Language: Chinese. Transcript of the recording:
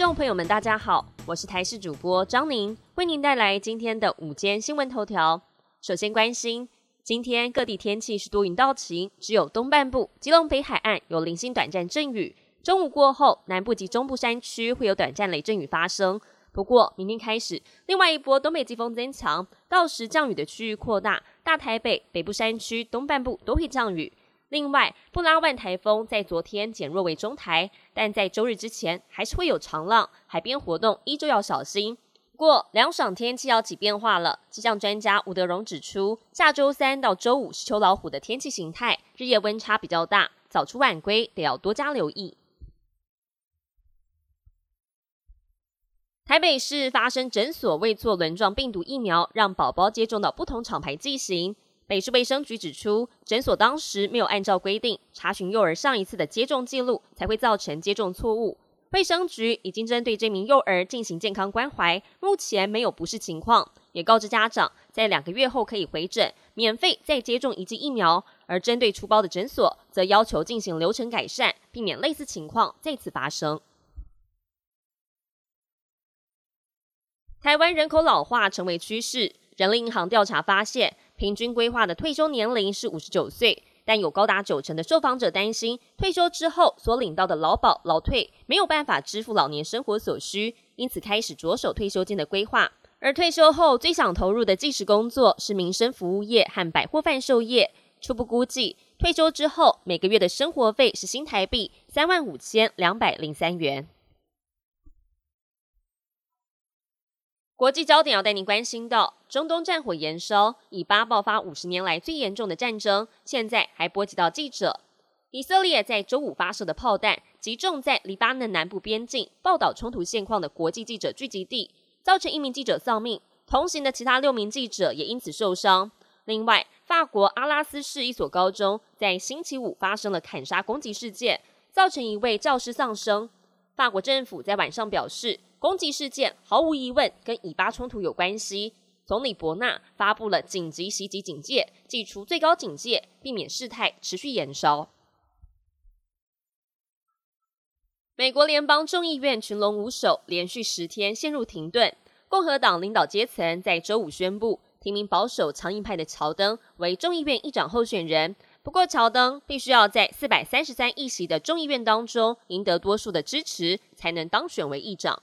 众朋友们，大家好，我是台视主播张宁，为您带来今天的午间新闻头条。首先关心，今天各地天气是多云到晴，只有东半部基隆北海岸有零星短暂阵雨。中午过后，南部及中部山区会有短暂雷阵雨发生。不过，明天开始，另外一波东北季风增强，到时降雨的区域扩大，大台北、北部山区、东半部都会降雨。另外，布拉万台风在昨天减弱为中台，但在周日之前还是会有长浪，海边活动依旧要小心。不过，凉爽天气要起变化了。气象专家吴德荣指出，下周三到周五是秋老虎的天气形态，日夜温差比较大，早出晚归得要多加留意。台北市发生诊所未做轮状病毒疫苗，让宝宝接种到不同厂牌剂型。北市卫生局指出，诊所当时没有按照规定查询幼儿上一次的接种记录，才会造成接种错误。卫生局已经针对这名幼儿进行健康关怀，目前没有不适情况，也告知家长在两个月后可以回诊，免费再接种一剂疫苗。而针对出包的诊所，则要求进行流程改善，避免类似情况再次发生。台湾人口老化成为趋势，人力银行调查发现。平均规划的退休年龄是五十九岁，但有高达九成的受访者担心退休之后所领到的劳保、劳退没有办法支付老年生活所需，因此开始着手退休金的规划。而退休后最想投入的计时工作是民生服务业和百货贩售业。初步估计，退休之后每个月的生活费是新台币三万五千两百零三元。国际焦点要带您关心到，中东战火延烧，以巴爆发五十年来最严重的战争，现在还波及到记者。以色列在周五发射的炮弹击中在黎巴嫩南部边境报道冲突现况的国际记者聚集地，造成一名记者丧命，同行的其他六名记者也因此受伤。另外，法国阿拉斯市一所高中在星期五发生了砍杀攻击事件，造成一位教师丧生。法国政府在晚上表示。攻击事件毫无疑问跟以巴冲突有关系。总理伯纳发布了紧急袭击警戒，祭出最高警戒，避免事态持续延烧。美国联邦众议院群龙无首，连续十天陷入停顿。共和党领导阶层在周五宣布提名保守强硬派的乔登为众议院议长候选人。不过，乔登必须要在四百三十三议席的众议院当中赢得多数的支持，才能当选为议长。